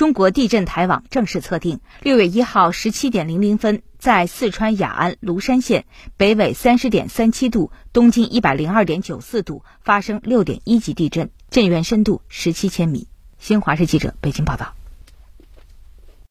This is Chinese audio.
中国地震台网正式测定六月一号十七点零零分在四川雅安芦山县北纬三十点三七度东经一百零二点九四度发生六点一级地震震源深度十七千米。新华社记者北京报道。